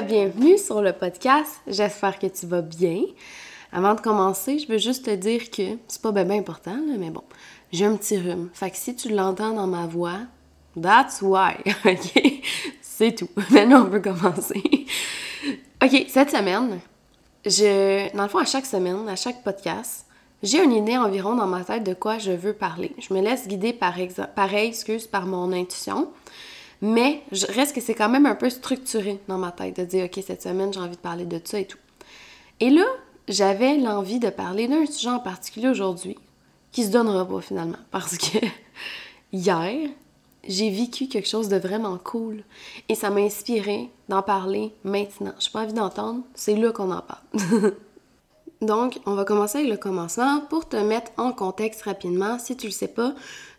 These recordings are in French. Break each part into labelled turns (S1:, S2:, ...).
S1: Bienvenue sur le podcast. J'espère que tu vas bien. Avant de commencer, je veux juste te dire que c'est pas bien important, mais bon, j'ai un petit rhume. Fait que si tu l'entends dans ma voix, that's why, ok? C'est tout. Maintenant, on peut commencer. ok, cette semaine, je, dans le fond, à chaque semaine, à chaque podcast, j'ai une idée environ dans ma tête de quoi je veux parler. Je me laisse guider par pareil, excuse, par mon intuition. Mais je reste que c'est quand même un peu structuré dans ma tête de dire, OK, cette semaine, j'ai envie de parler de ça et tout. Et là, j'avais l'envie de parler d'un sujet en particulier aujourd'hui qui se donnera pas finalement parce que hier, j'ai vécu quelque chose de vraiment cool et ça m'a inspiré d'en parler maintenant. J'ai pas envie d'entendre, c'est là qu'on en parle. Donc, on va commencer avec le commencement pour te mettre en contexte rapidement. Si tu le sais pas,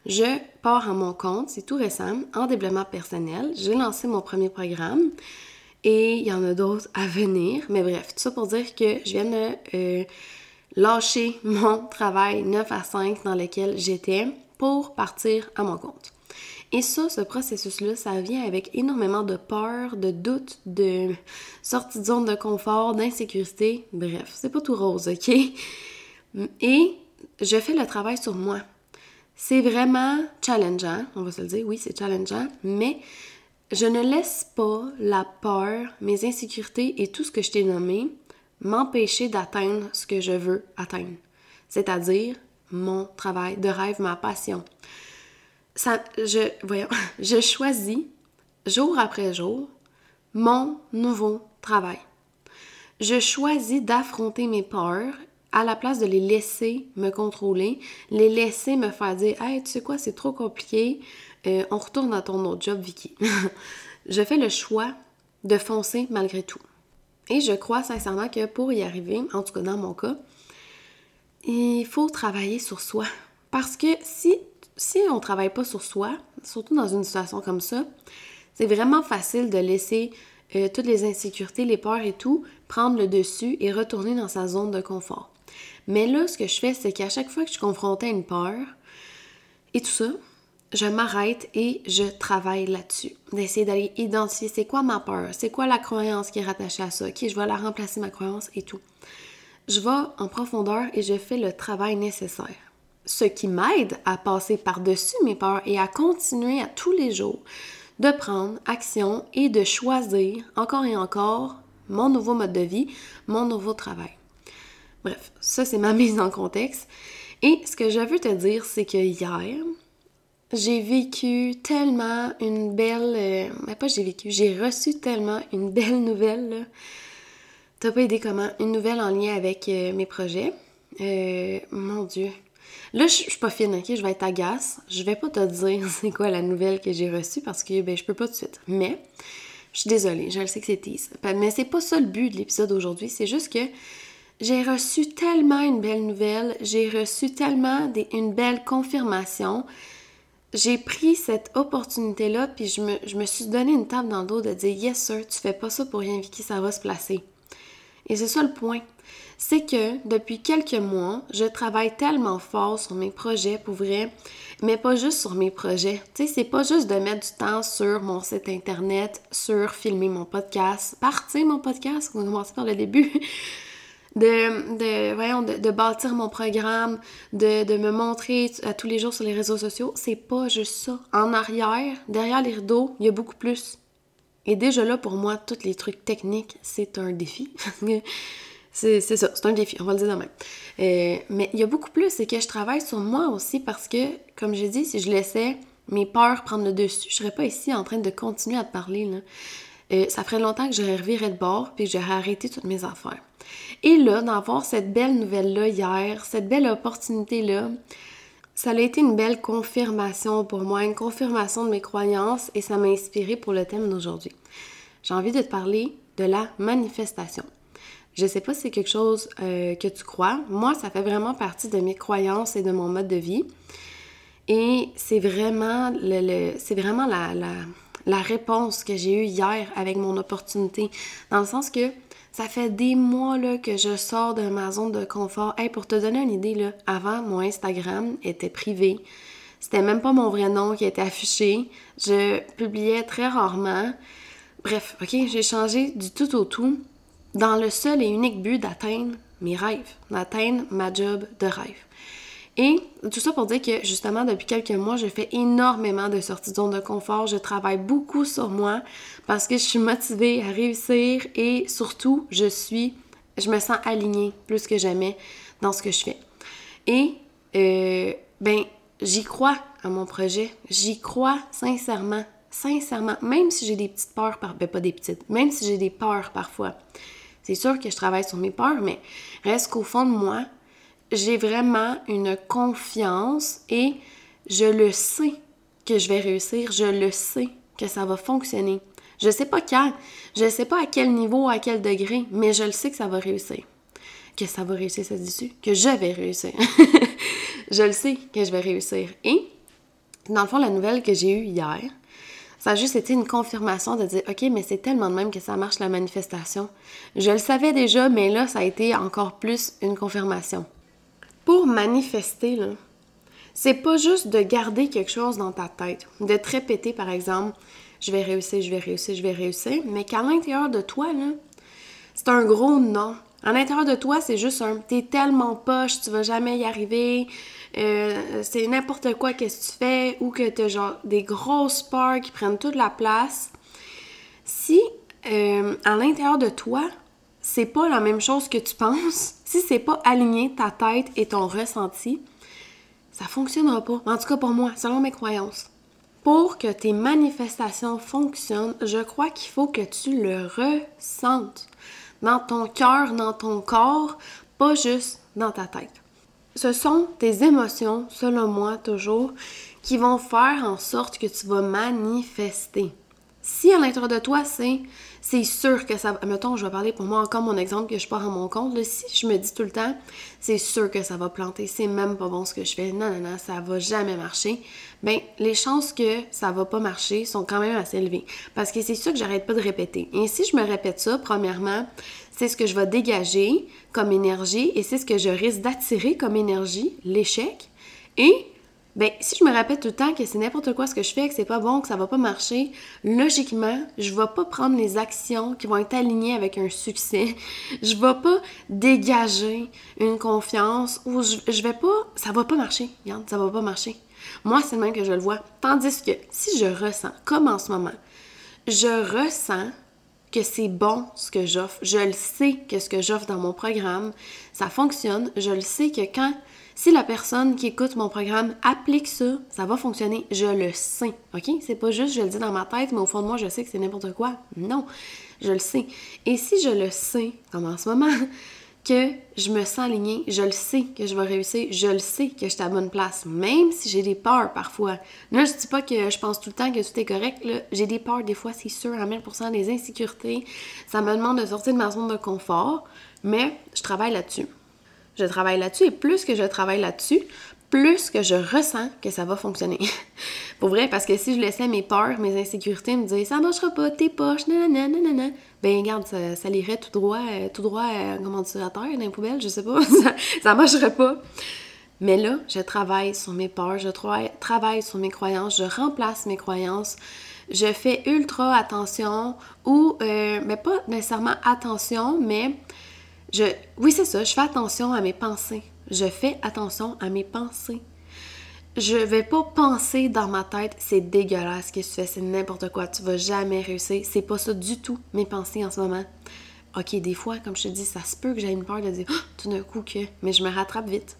S1: je pars à mon compte, c'est tout récent, en développement personnel. J'ai lancé mon premier programme et il y en a d'autres à venir. Mais bref, tout ça pour dire que je viens de euh, lâcher mon travail 9 à 5 dans lequel j'étais pour partir à mon compte. Et ça, ce processus-là, ça vient avec énormément de peur, de doute, de sortie de zone de confort, d'insécurité. Bref, c'est pas tout rose, ok? Et je fais le travail sur moi. C'est vraiment challengeant, on va se le dire, oui, c'est challengeant, mais je ne laisse pas la peur, mes insécurités et tout ce que je t'ai nommé m'empêcher d'atteindre ce que je veux atteindre, c'est-à-dire mon travail de rêve, ma passion ça, je, voyons, je choisis jour après jour mon nouveau travail. Je choisis d'affronter mes peurs à la place de les laisser me contrôler, les laisser me faire dire Hey, tu sais quoi, c'est trop compliqué, euh, on retourne à ton autre job, Vicky. je fais le choix de foncer malgré tout. Et je crois sincèrement que pour y arriver, en tout cas dans mon cas, il faut travailler sur soi. Parce que si on ne travaille pas sur soi, surtout dans une situation comme ça, c'est vraiment facile de laisser euh, toutes les insécurités, les peurs et tout prendre le dessus et retourner dans sa zone de confort. Mais là, ce que je fais, c'est qu'à chaque fois que je suis confrontée à une peur et tout ça, je m'arrête et je travaille là-dessus. D'essayer d'aller identifier c'est quoi ma peur, c'est quoi la croyance qui est rattachée à ça, ok, je vais la remplacer ma croyance et tout. Je vais en profondeur et je fais le travail nécessaire ce qui m'aide à passer par-dessus mes peurs et à continuer à tous les jours de prendre action et de choisir encore et encore mon nouveau mode de vie, mon nouveau travail. Bref, ça c'est ma mise en contexte. Et ce que je veux te dire, c'est que hier, j'ai vécu tellement une belle... mais euh, ben, pas j'ai vécu, j'ai reçu tellement une belle nouvelle. T'as pas idée comment? Une nouvelle en lien avec euh, mes projets. Euh, mon Dieu, Là, je suis pas fine, ok? Je vais être agace. Je vais pas te dire c'est quoi la nouvelle que j'ai reçue parce que ben, je peux pas tout de suite. Mais, je suis désolée, je le sais que c'est tease. Mais c'est pas ça le but de l'épisode d'aujourd'hui. C'est juste que j'ai reçu tellement une belle nouvelle. J'ai reçu tellement une belle confirmation. J'ai pris cette opportunité-là, puis je me, je me suis donné une table dans le dos de dire Yes, sir, tu fais pas ça pour rien, Vicky, ça va se placer. Et c'est ça le point c'est que depuis quelques mois, je travaille tellement fort sur mes projets pour vrai, mais pas juste sur mes projets. Tu sais, c'est pas juste de mettre du temps sur mon site internet, sur filmer mon podcast, partir mon podcast, commencer par le début. De, de, voyons, de, bâtir mon programme, de, de, me montrer à tous les jours sur les réseaux sociaux. C'est pas juste ça. En arrière, derrière les rideaux, il y a beaucoup plus. Et déjà là, pour moi, tous les trucs techniques, c'est un défi. C'est ça, c'est un défi, on va le dire de même. Euh, mais il y a beaucoup plus, c'est que je travaille sur moi aussi parce que, comme j'ai dit, si je laissais mes peurs prendre le dessus, je serais pas ici en train de continuer à te parler. Là. Euh, ça ferait longtemps que j'aurais reviré de bord puis que j'aurais arrêté toutes mes affaires. Et là, d'avoir cette belle nouvelle-là hier, cette belle opportunité-là, ça a été une belle confirmation pour moi, une confirmation de mes croyances et ça m'a inspiré pour le thème d'aujourd'hui. J'ai envie de te parler de la manifestation. Je sais pas si c'est quelque chose euh, que tu crois. Moi, ça fait vraiment partie de mes croyances et de mon mode de vie. Et c'est vraiment, le, c'est vraiment la, réponse que j'ai eue hier avec mon opportunité. Dans le sens que ça fait des mois là, que je sors de ma zone de confort. Hey, pour te donner une idée, avant, mon Instagram était privé. C'était même pas mon vrai nom qui était affiché. Je publiais très rarement bref, ok, j'ai changé du tout au tout dans le seul et unique but d'atteindre mes rêves, d'atteindre ma job de rêve. Et tout ça pour dire que justement, depuis quelques mois, je fais énormément de sorties de zone de confort. Je travaille beaucoup sur moi parce que je suis motivée à réussir et surtout, je suis, je me sens alignée plus que jamais dans ce que je fais. Et, euh, ben, j'y crois à mon projet. J'y crois sincèrement. Sincèrement. Même si j'ai des petites peurs, par... ben pas des petites, même si j'ai des peurs parfois. C'est sûr que je travaille sur mes peurs, mais reste qu'au fond de moi, j'ai vraiment une confiance et je le sais que je vais réussir, je le sais que ça va fonctionner. Je sais pas quand, je sais pas à quel niveau, à quel degré, mais je le sais que ça va réussir. Que ça va réussir, ça se dit Que je vais réussir. je le sais que je vais réussir. Et, dans le fond, la nouvelle que j'ai eue hier, ça a juste été une confirmation de dire, OK, mais c'est tellement de même que ça marche la manifestation. Je le savais déjà, mais là, ça a été encore plus une confirmation. Pour manifester, là, c'est pas juste de garder quelque chose dans ta tête, de te répéter par exemple, je vais réussir, je vais réussir, je vais réussir, mais qu'à l'intérieur de toi, c'est un gros non. À l'intérieur de toi, c'est juste un t'es tellement poche, tu vas jamais y arriver, euh, c'est n'importe quoi qu'est-ce que tu fais, ou que t'as genre des grosses peurs qui prennent toute la place. Si euh, à l'intérieur de toi, c'est pas la même chose que tu penses, si c'est pas aligné ta tête et ton ressenti, ça fonctionnera pas. En tout cas pour moi, selon mes croyances. Pour que tes manifestations fonctionnent, je crois qu'il faut que tu le ressentes dans ton cœur, dans ton corps, pas juste dans ta tête. Ce sont tes émotions, selon moi toujours, qui vont faire en sorte que tu vas manifester. Si à l'intérieur de toi, c'est c'est sûr que ça Mettons, je vais parler pour moi encore mon exemple que je pars à mon compte. si je me dis tout le temps, c'est sûr que ça va planter, c'est même pas bon ce que je fais, non, non, non, ça va jamais marcher, ben les chances que ça va pas marcher sont quand même assez élevées. Parce que c'est sûr que j'arrête pas de répéter. Et si je me répète ça, premièrement, c'est ce que je vais dégager comme énergie et c'est ce que je risque d'attirer comme énergie, l'échec. Et ben, si je me répète tout le temps que c'est n'importe quoi ce que je fais, que c'est pas bon, que ça va pas marcher, logiquement, je vais pas prendre les actions qui vont être alignées avec un succès. Je vais pas dégager une confiance ou je, je vais pas, ça va pas marcher. Regarde, ça va pas marcher. Moi, c'est le même que je le vois. Tandis que si je ressens, comme en ce moment, je ressens que c'est bon ce que j'offre. Je le sais que ce que j'offre dans mon programme, ça fonctionne. Je le sais que quand si la personne qui écoute mon programme applique ça, ça va fonctionner. Je le sais, OK? C'est pas juste je le dis dans ma tête, mais au fond de moi, je sais que c'est n'importe quoi. Non, je le sais. Et si je le sais, comme en ce moment, que je me sens alignée, je le sais que je vais réussir, je le sais que je suis à bonne place, même si j'ai des peurs parfois. Là, je dis pas que je pense tout le temps que tout est correct, j'ai des peurs, des fois, c'est sûr, à 1000%, des insécurités. Ça me demande de sortir de ma zone de confort, mais je travaille là-dessus je travaille là-dessus et plus que je travaille là-dessus, plus que je ressens que ça va fonctionner. Pour vrai, parce que si je laissais mes peurs, mes insécurités me dire ça marchera pas, t'es poche, nanana, nanana, ben regarde, ça, lirait tout droit, euh, tout droit, euh, comment dire, à terre, dans les poubelles, je sais pas, ça, ça marcherait pas. Mais là, je travaille sur mes peurs, je travaille sur mes croyances, je remplace mes croyances, je fais ultra attention ou, euh, mais pas nécessairement attention, mais oui, c'est ça, je fais attention à mes pensées. Je fais attention à mes pensées. Je vais pas penser dans ma tête, c'est dégueulasse ce que tu fais, c'est n'importe quoi, tu vas jamais réussir. C'est pas ça du tout, mes pensées en ce moment. Ok, des fois, comme je te dis, ça se peut que j'ai une peur de dire oh, tout d'un coup que, mais je me rattrape vite.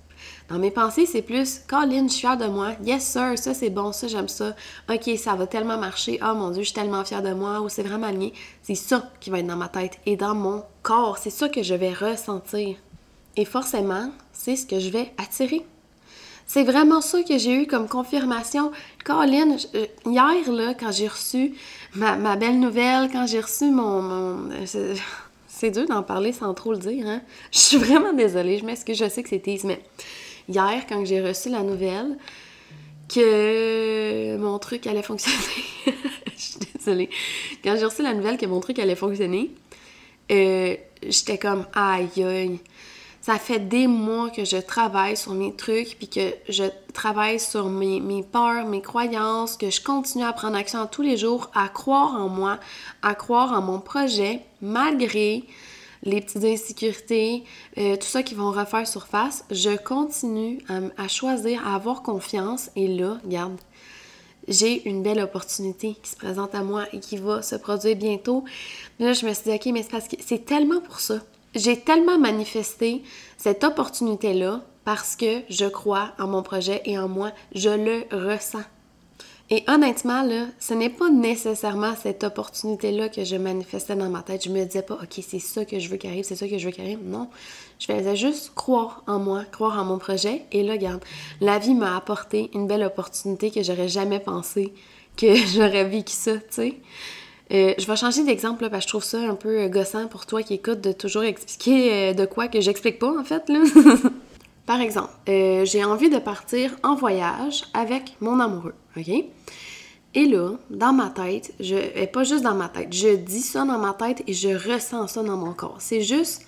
S1: Dans mes pensées, c'est plus Colin, je suis fière de moi. Yes, sir, ça c'est bon, ça j'aime ça. Ok, ça va tellement marcher. Oh mon Dieu, je suis tellement fière de moi. Ou c'est vraiment lié. C'est ça qui va être dans ma tête et dans mon corps. C'est ça que je vais ressentir. Et forcément, c'est ce que je vais attirer. C'est vraiment ça que j'ai eu comme confirmation. Colin, euh, hier, quand j'ai reçu ma, belle nouvelle, quand j'ai reçu mon. C'est dur d'en parler sans trop le dire, hein? Je suis vraiment désolée, je m'excuse, je sais que c'est tease, mais hier, quand j'ai reçu la nouvelle que mon truc allait fonctionner, je suis désolée, quand j'ai reçu la nouvelle que mon truc allait fonctionner, euh, j'étais comme aïe aïe. Ça fait des mois que je travaille sur mes trucs, puis que je travaille sur mes, mes peurs, mes croyances, que je continue à prendre action tous les jours, à croire en moi, à croire en mon projet, malgré les petites insécurités, euh, tout ça qui vont refaire surface. Je continue à, à choisir, à avoir confiance, et là, regarde, j'ai une belle opportunité qui se présente à moi et qui va se produire bientôt. Mais là, je me suis dit, OK, mais c'est parce que c'est tellement pour ça. J'ai tellement manifesté cette opportunité-là parce que je crois en mon projet et en moi. Je le ressens. Et honnêtement, ce n'est pas nécessairement cette opportunité-là que je manifestais dans ma tête. Je me disais pas, OK, c'est ça que je veux qu'il arrive, c'est ça que je veux qu'il arrive. Non. Je faisais juste croire en moi, croire en mon projet. Et là, regarde, la vie m'a apporté une belle opportunité que j'aurais jamais pensé que j'aurais vécu ça, tu sais. Euh, je vais changer d'exemple parce que je trouve ça un peu gossant pour toi qui écoute de toujours expliquer euh, de quoi que j'explique pas en fait. Là. Par exemple, euh, j'ai envie de partir en voyage avec mon amoureux, OK? Et là, dans ma tête, je, et pas juste dans ma tête, je dis ça dans ma tête et je ressens ça dans mon corps. C'est juste,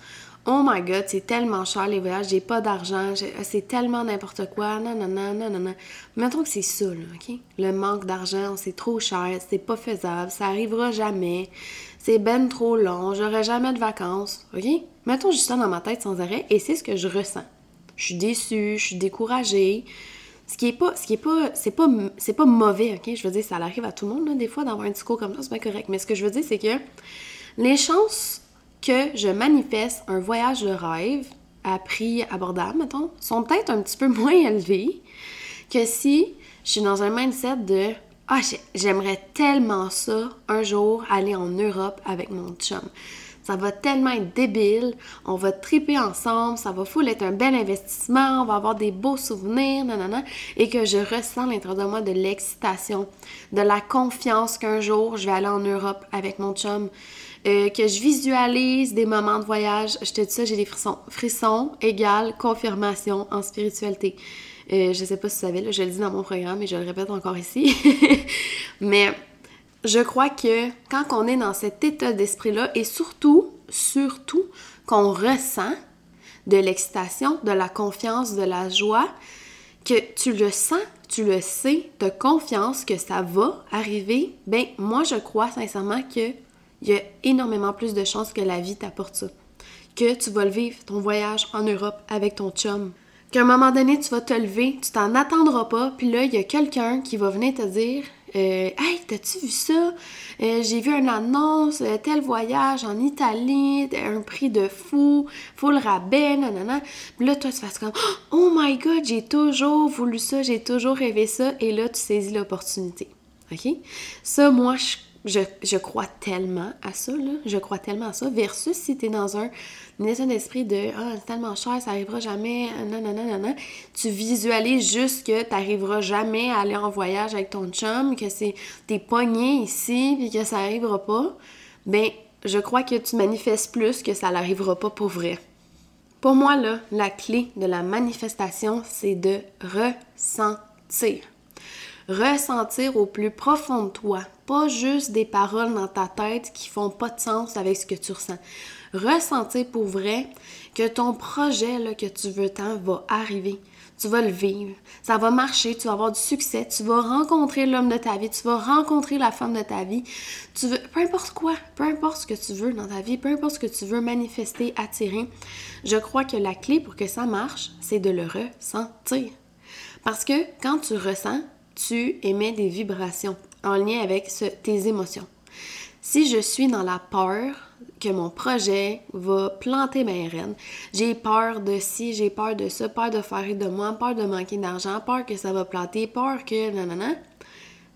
S1: oh my god, c'est tellement cher les voyages, j'ai pas d'argent, c'est tellement n'importe quoi, non, non, non, non, non, non. Mettons que c'est ça, là, OK? Le manque d'argent, c'est trop cher, c'est pas faisable, ça arrivera jamais, c'est ben trop long, j'aurai jamais de vacances, OK? Mettons juste ça dans ma tête sans arrêt et c'est ce que je ressens je suis déçue, je suis découragée. Ce qui est pas, ce qui est pas, c'est pas, c'est pas mauvais, ok? Je veux dire, ça arrive à tout le monde, des fois, d'avoir un discours comme ça, c'est pas correct. Mais ce que je veux dire, c'est que les chances que je manifeste un voyage de rêve à prix abordable, mettons, sont peut-être un petit peu moins élevées que si je suis dans un mindset de Ah, j'aimerais tellement ça un jour aller en Europe avec mon chum. Ça va tellement être débile. On va triper ensemble. Ça va full être un bel investissement. On va avoir des beaux souvenirs, nanana. Et que je ressens l'intérieur de moi de l'excitation, de la confiance qu'un jour je vais aller en Europe avec mon chum. Euh, que je visualise des moments de voyage. Je te dis ça, j'ai des frissons. Frissons égale confirmation en spiritualité. Euh, je sais pas si tu savais, là, je le dis dans mon programme et je le répète encore ici. Mais je crois que quand on est dans cet état d'esprit-là, et surtout, surtout, qu'on ressent de l'excitation, de la confiance, de la joie, que tu le sens, tu le sais, de confiance que ça va arriver, ben moi je crois sincèrement qu'il y a énormément plus de chances que la vie t'apporte ça. Que tu vas le vivre, ton voyage en Europe avec ton chum. Qu'à un moment donné, tu vas te lever, tu t'en attendras pas, puis là, il y a quelqu'un qui va venir te dire euh, Hey, t'as-tu vu ça? Euh, j'ai vu une annonce, euh, tel voyage en Italie, un prix de fou, full rabais, nanana. Puis là, toi, tu fais comme Oh my god, j'ai toujours voulu ça, j'ai toujours rêvé ça, et là, tu saisis l'opportunité. OK? Ça, moi, je, crois tellement à ça, là. Je crois tellement à ça. Versus si t'es dans un, état d'esprit de Ah, c'est tellement cher, ça arrivera jamais, nanana, nanana. Tu visualises juste que t'arriveras jamais à aller en voyage avec ton chum, que c'est t'es pogné ici, puis que ça arrivera pas. Ben, je crois que tu manifestes plus que ça n'arrivera pas pour vrai. Pour moi, là, la clé de la manifestation, c'est de ressentir ressentir au plus profond de toi, pas juste des paroles dans ta tête qui font pas de sens avec ce que tu ressens. Ressentir pour vrai que ton projet là, que tu veux tant va arriver. Tu vas le vivre. Ça va marcher, tu vas avoir du succès, tu vas rencontrer l'homme de ta vie, tu vas rencontrer la femme de ta vie. Tu veux peu importe quoi, peu importe ce que tu veux dans ta vie, peu importe ce que tu veux manifester, attirer. Je crois que la clé pour que ça marche, c'est de le ressentir. Parce que quand tu ressens, tu émets des vibrations en lien avec tes émotions. Si je suis dans la peur que mon projet va planter mes rennes, j'ai peur de ci, j'ai peur de ça, peur de faire de moi, peur de manquer d'argent, peur que ça va planter, peur que nanana,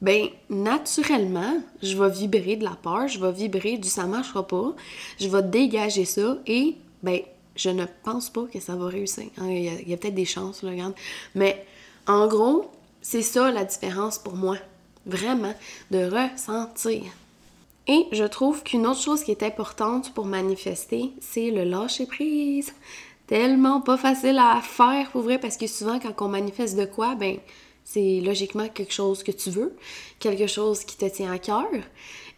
S1: ben naturellement, je vais vibrer de la peur, je vais vibrer du ça marchera pas, je vais dégager ça et ben je ne pense pas que ça va réussir. Hein, il y a, peut-être des chances, regarde. Mais en gros, c'est ça la différence pour moi. Vraiment, de ressentir. Et je trouve qu'une autre chose qui est importante pour manifester, c'est le lâcher prise. Tellement pas facile à faire pour vrai parce que souvent quand on manifeste de quoi, ben c'est logiquement quelque chose que tu veux, quelque chose qui te tient à cœur.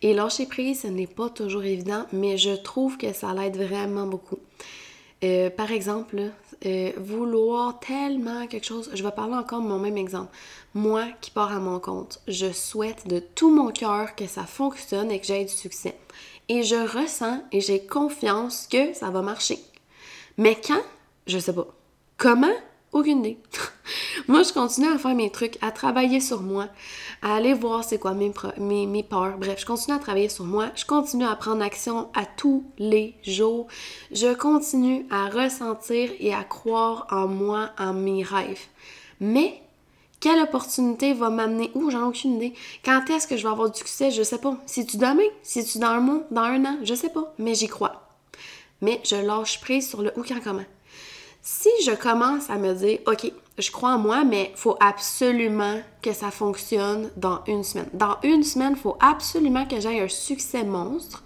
S1: Et lâcher prise, ce n'est pas toujours évident, mais je trouve que ça l'aide vraiment beaucoup. Euh, par exemple, euh, vouloir tellement quelque chose, je vais parler encore de mon même exemple. Moi qui pars à mon compte, je souhaite de tout mon cœur que ça fonctionne et que j'aie du succès. Et je ressens et j'ai confiance que ça va marcher. Mais quand? Je sais pas. Comment? Aucune idée. moi, je continue à faire mes trucs, à travailler sur moi, à aller voir c'est quoi mes, mes, mes, peurs. Bref, je continue à travailler sur moi. Je continue à prendre action à tous les jours. Je continue à ressentir et à croire en moi, en mes rêves. Mais quelle opportunité va m'amener? Où? J'en ai aucune idée. Quand est-ce que je vais avoir du succès? Je sais pas. Si tu demain? Si tu dans un mois? Dans un an? Je sais pas. Mais j'y crois. Mais je lâche prise sur le où, quand, comment. Si je commence à me dire, OK, je crois en moi, mais il faut absolument que ça fonctionne dans une semaine. Dans une semaine, il faut absolument que j'aie un succès monstre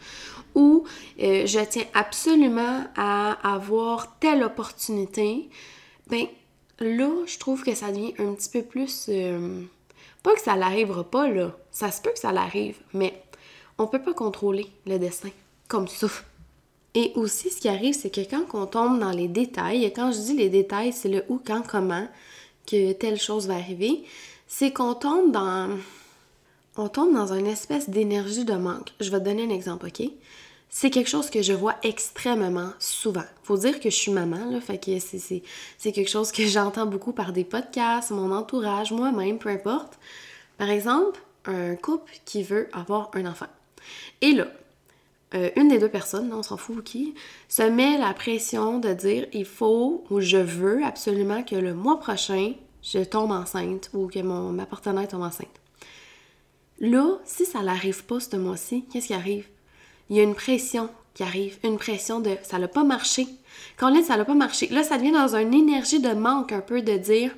S1: ou euh, je tiens absolument à avoir telle opportunité. Ben là, je trouve que ça devient un petit peu plus. Euh, pas que ça n'arrivera pas, là. Ça se peut que ça l'arrive, mais on peut pas contrôler le destin comme ça. Et aussi, ce qui arrive, c'est que quand on tombe dans les détails, et quand je dis les détails, c'est le où, quand, comment, que telle chose va arriver, c'est qu'on tombe dans... On tombe dans une espèce d'énergie de manque. Je vais te donner un exemple, OK? C'est quelque chose que je vois extrêmement souvent. Faut dire que je suis maman, là, fait que c'est quelque chose que j'entends beaucoup par des podcasts, mon entourage, moi-même, peu importe. Par exemple, un couple qui veut avoir un enfant. Et là, euh, une des deux personnes, on s'en fout qui, se met la pression de dire il faut ou je veux absolument que le mois prochain, je tombe enceinte ou que mon, ma partenaire tombe enceinte. Là, si ça n'arrive pas ce mois-ci, qu'est-ce qui arrive? Il y a une pression qui arrive, une pression de ça n'a pas marché. Quand on ça n'a pas marché, là, ça devient dans une énergie de manque un peu de dire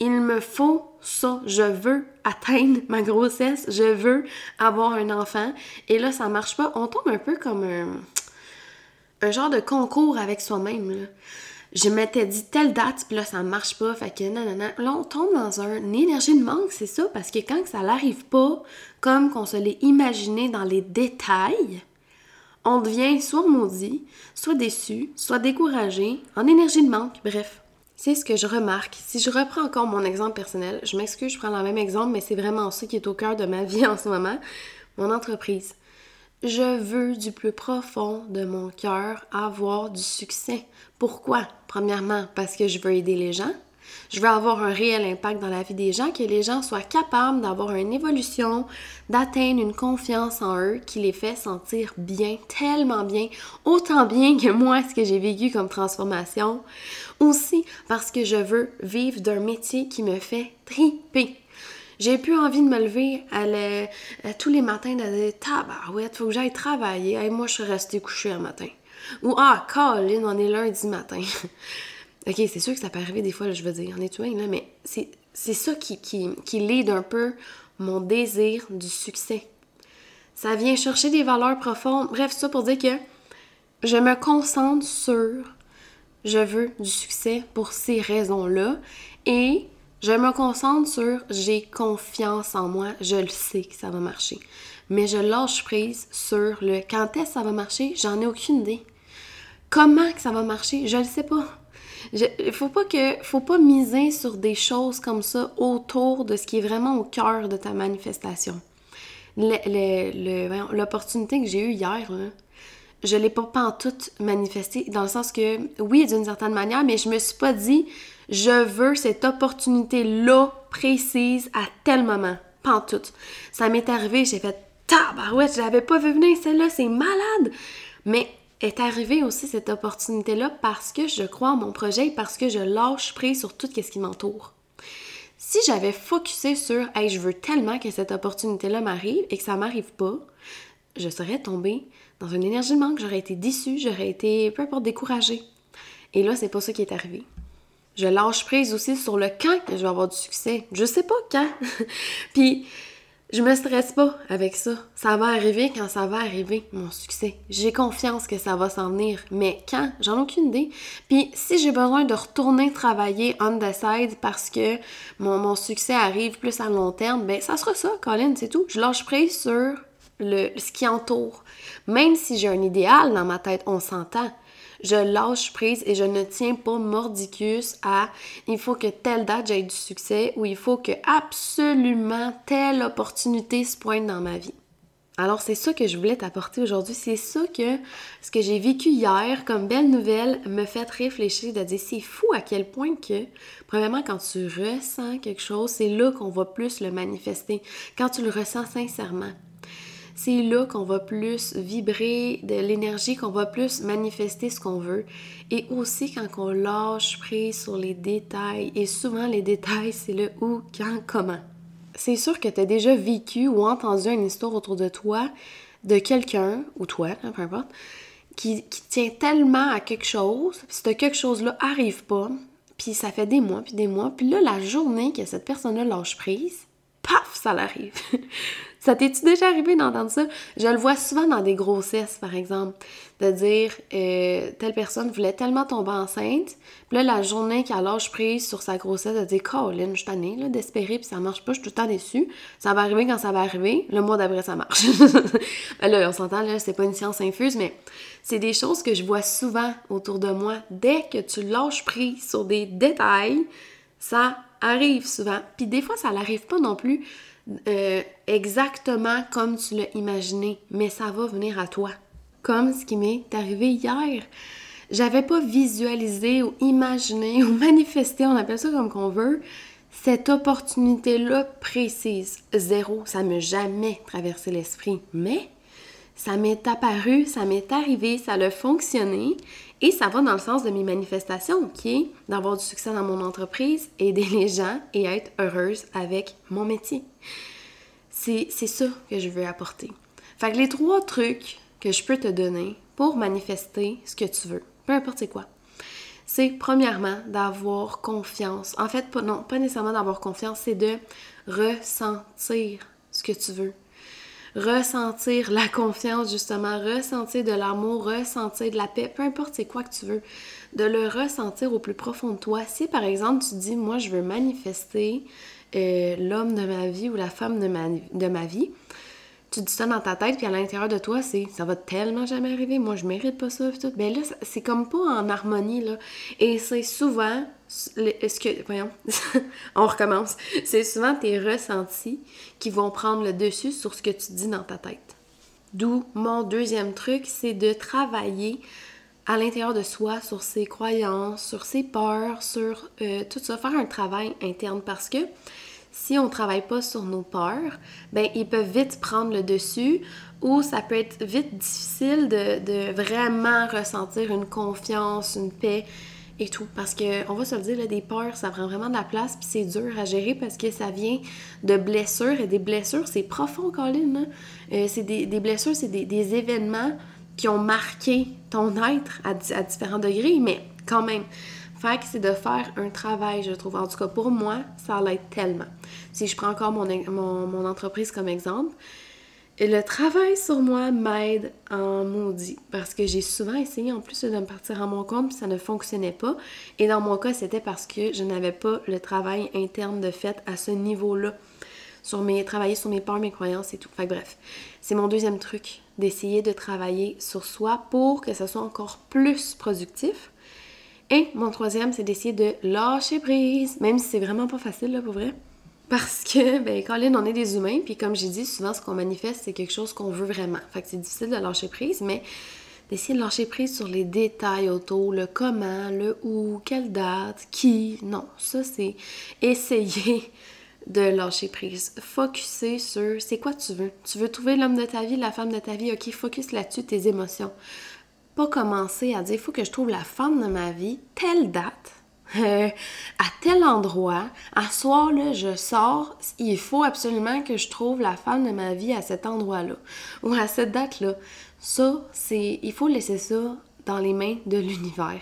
S1: il me faut ça, je veux atteindre ma grossesse, je veux avoir un enfant. Et là, ça marche pas. On tombe un peu comme un, genre de concours avec soi-même. Je m'étais dit telle date, puis là, ça marche pas. Fait que non. Là, on tombe dans une énergie de manque, c'est ça, parce que quand ça n'arrive pas comme qu'on se l'est imaginé dans les détails, on devient soit maudit, soit déçu, soit découragé, en énergie de manque, bref. C'est ce que je remarque. Si je reprends encore mon exemple personnel, je m'excuse, je prends le même exemple, mais c'est vraiment ça qui est au cœur de ma vie en ce moment, mon entreprise. Je veux du plus profond de mon cœur avoir du succès. Pourquoi? Premièrement, parce que je veux aider les gens. Je veux avoir un réel impact dans la vie des gens, que les gens soient capables d'avoir une évolution, d'atteindre une confiance en eux qui les fait sentir bien, tellement bien, autant bien que moi ce que j'ai vécu comme transformation. Aussi parce que je veux vivre d'un métier qui me fait triper. J'ai plus envie de me lever tous les matins de dire Tabarouette, faut que j'aille travailler. moi, je suis restée couchée un matin. Ou Ah, Colin, on est lundi matin. ok, c'est sûr que ça peut arriver des fois, je veux dire, en est là, mais c'est ça qui, qui, qui lead un peu mon désir du succès. Ça vient chercher des valeurs profondes. Bref, ça pour dire que je me concentre sur je veux du succès pour ces raisons-là et je me concentre sur j'ai confiance en moi, je le sais que ça va marcher. Mais je lâche prise sur le quand est-ce que ça va marcher, j'en ai aucune idée. Comment que ça va marcher, je le sais pas. Il faut pas que faut pas miser sur des choses comme ça autour de ce qui est vraiment au cœur de ta manifestation. L'opportunité que j'ai eue hier, là, je l'ai pas tout manifesté dans le sens que oui d'une certaine manière mais je me suis pas dit je veux cette opportunité là précise à tel moment. Pas tout ça m'est arrivé j'ai fait tabarouette j'avais pas vu venir celle-là c'est malade. Mais est arrivée aussi cette opportunité là parce que je crois en mon projet parce que je lâche prise sur tout ce qui m'entoure si j'avais focusé sur hey je veux tellement que cette opportunité là m'arrive et que ça m'arrive pas je serais tombée dans une énergie de manque, j'aurais été déçue, j'aurais été peu importe découragée. Et là, c'est pas ça qui est arrivé. Je lâche prise aussi sur le quand que je vais avoir du succès. Je sais pas quand. Puis je me stresse pas avec ça. Ça va arriver quand ça va arriver, mon succès. J'ai confiance que ça va s'en venir. Mais quand? J'en ai aucune idée. Puis si j'ai besoin de retourner travailler on the side parce que mon, succès arrive plus à long terme, ben ça sera ça, Colin, c'est tout. Je lâche prise sur le, ce qui entoure. Même si j'ai un idéal dans ma tête, on s'entend. Je lâche prise et je ne tiens pas mordicus à il faut que telle date j'aie du succès ou il faut que absolument telle opportunité se pointe dans ma vie. Alors c'est ça que je voulais t'apporter aujourd'hui, c'est ça que ce que j'ai vécu hier comme belle nouvelle me fait réfléchir de dire c'est fou à quel point que premièrement quand tu ressens quelque chose, c'est là qu'on va plus le manifester quand tu le ressens sincèrement. C'est là qu'on va plus vibrer de l'énergie, qu'on va plus manifester ce qu'on veut. Et aussi quand on lâche prise sur les détails. Et souvent, les détails, c'est le où, quand, comment c'est sûr que tu as déjà vécu ou entendu une histoire autour de toi de quelqu'un, ou toi, peu importe, qui, tient tellement à quelque chose, puis ce quelque chose-là arrive pas, puis ça fait des mois, puis des mois, puis là, la journée que cette personne-là lâche prise, paf, ça l'arrive. Ça t'est-tu déjà arrivé d'entendre ça? Je le vois souvent dans des grossesses, par exemple, de dire euh, telle personne voulait tellement tomber enceinte, puis là, la journée qu'elle lâche prise sur sa grossesse, elle dit Colin, je suis là, d'espérer, puis ça marche pas, je suis tout le temps déçue. Ça va arriver quand ça va arriver, le mois d'après, ça marche. ben là, on s'entend, là, c'est pas une science infuse, mais c'est des choses que je vois souvent autour de moi. Dès que tu lâches prise sur des détails, ça arrive souvent. Puis des fois, ça n'arrive pas non plus euh, exactement comme tu l'as imaginé, mais ça va venir à toi. Comme ce qui m'est arrivé hier. J'avais pas visualisé ou imaginé ou manifesté, on appelle ça comme qu'on veut, cette opportunité-là précise. Zéro, ça m'a jamais traversé l'esprit. Mais ça m'est apparu, ça m'est arrivé, ça a fonctionné et ça va dans le sens de mes manifestations qui est d'avoir du succès dans mon entreprise, aider les gens et être heureuse avec mon métier. C'est ça que je veux apporter. Fait que les trois trucs que je peux te donner pour manifester ce que tu veux, peu importe quoi, c'est premièrement d'avoir confiance. En fait, non, pas nécessairement d'avoir confiance, c'est de ressentir ce que tu veux ressentir la confiance, justement, ressentir de l'amour, ressentir de la paix, peu importe c'est quoi que tu veux, de le ressentir au plus profond de toi. Si par exemple tu dis, moi je veux manifester euh, l'homme de ma vie ou la femme de ma, de ma vie, tu dis ça dans ta tête, puis à l'intérieur de toi, c'est ça va tellement jamais arriver, moi je mérite pas ça, tout. Ben là, c'est comme pas en harmonie, là. Et c'est souvent, ce que, voyons, on recommence. C'est souvent tes ressentis qui vont prendre le dessus sur ce que tu dis dans ta tête. D'où mon deuxième truc, c'est de travailler à l'intérieur de soi sur ses croyances, sur ses peurs, sur euh, tout ça, faire un travail interne parce que si on ne travaille pas sur nos peurs, ben ils peuvent vite prendre le dessus ou ça peut être vite difficile de, vraiment ressentir une confiance, une paix et tout. Parce que, on va se le dire, des peurs, ça prend vraiment de la place, puis c'est dur à gérer parce que ça vient de blessures. Et des blessures, c'est profond, Colin. Hein. Euh, c'est des, blessures, c'est des, événements qui ont marqué ton être à, différents degrés, mais quand même. Fait c'est de faire un travail, je trouve. En tout cas, pour moi, ça l'aide tellement. Si je prends encore mon, entreprise comme exemple, le travail sur moi m'aide en maudit parce que j'ai souvent essayé en plus de me partir à mon compte ça ne fonctionnait pas. Et dans mon cas, c'était parce que je n'avais pas le travail interne de fait à ce niveau-là. Sur mes, travailler sur mes peurs, mes croyances et tout. Fait bref, c'est mon deuxième truc, d'essayer de travailler sur soi pour que ce soit encore plus productif et mon troisième, c'est d'essayer de lâcher prise, même si c'est vraiment pas facile, là, pour vrai. Parce que, ben, Colin, on est des humains, puis comme j'ai dit, souvent, ce qu'on manifeste, c'est quelque chose qu'on veut vraiment. Fait que c'est difficile de lâcher prise, mais d'essayer de lâcher prise sur les détails autour, le comment, le où, quelle date, qui. Non, ça, c'est essayer de lâcher prise. Focuser sur c'est quoi tu veux? Tu veux trouver l'homme de ta vie, la femme de ta vie, ok, focus là-dessus, tes émotions pas commencer à dire il faut que je trouve la femme de ma vie, telle date, euh, à tel endroit, à ce soir-là, je sors, il faut absolument que je trouve la femme de ma vie à cet endroit-là ou à cette date-là. Ça, c'est. Il faut laisser ça dans les mains de l'univers.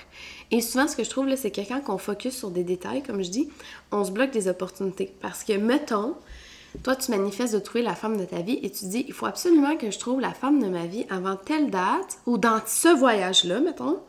S1: Et souvent, ce que je trouve, là, c'est que quand on focus sur des détails, comme je dis, on se bloque des opportunités. Parce que, mettons, toi, tu manifestes de trouver la femme de ta vie et tu dis, il faut absolument que je trouve la femme de ma vie avant telle date ou dans ce voyage-là, mettons.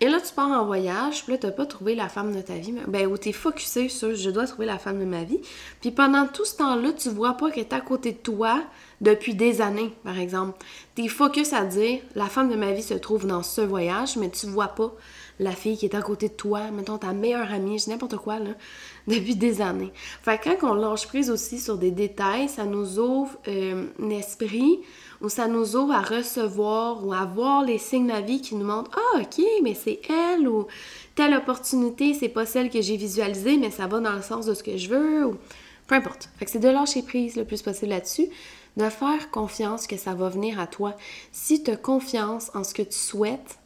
S1: Et là, tu pars en voyage, puis là, tu n'as pas trouvé la femme de ta vie, ben, ou tu es focusé sur je dois trouver la femme de ma vie. Puis pendant tout ce temps-là, tu vois pas qu'elle est à côté de toi depuis des années, par exemple. T'es focus à dire la femme de ma vie se trouve dans ce voyage, mais tu vois pas la fille qui est à côté de toi, mettons ta meilleure amie, je n'importe quoi, là, depuis des années. Fait que quand on lâche prise aussi sur des détails, ça nous ouvre euh, l'esprit ou ça nous ouvre à recevoir ou à voir les signes de la vie qui nous montrent Ah, ok, mais c'est elle ou telle opportunité, c'est pas celle que j'ai visualisée, mais ça va dans le sens de ce que je veux ou peu importe. Fait que c'est de lâcher prise le plus possible là-dessus, de faire confiance que ça va venir à toi. Si tu as confiance en ce que tu souhaites,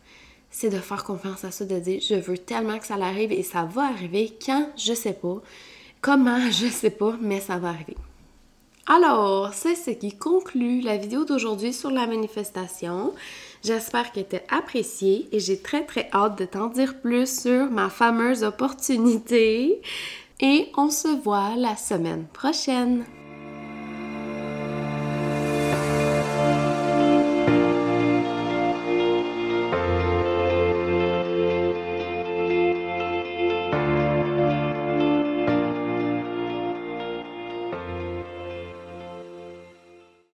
S1: c'est de faire confiance à ça, de dire je veux tellement que ça arrive et ça va arriver quand, je sais pas. Comment, je sais pas, mais ça va arriver. Alors, c'est ce qui conclut la vidéo d'aujourd'hui sur la manifestation. J'espère que tu as apprécié et j'ai très très hâte de t'en dire plus sur ma fameuse opportunité. Et on se voit la semaine prochaine.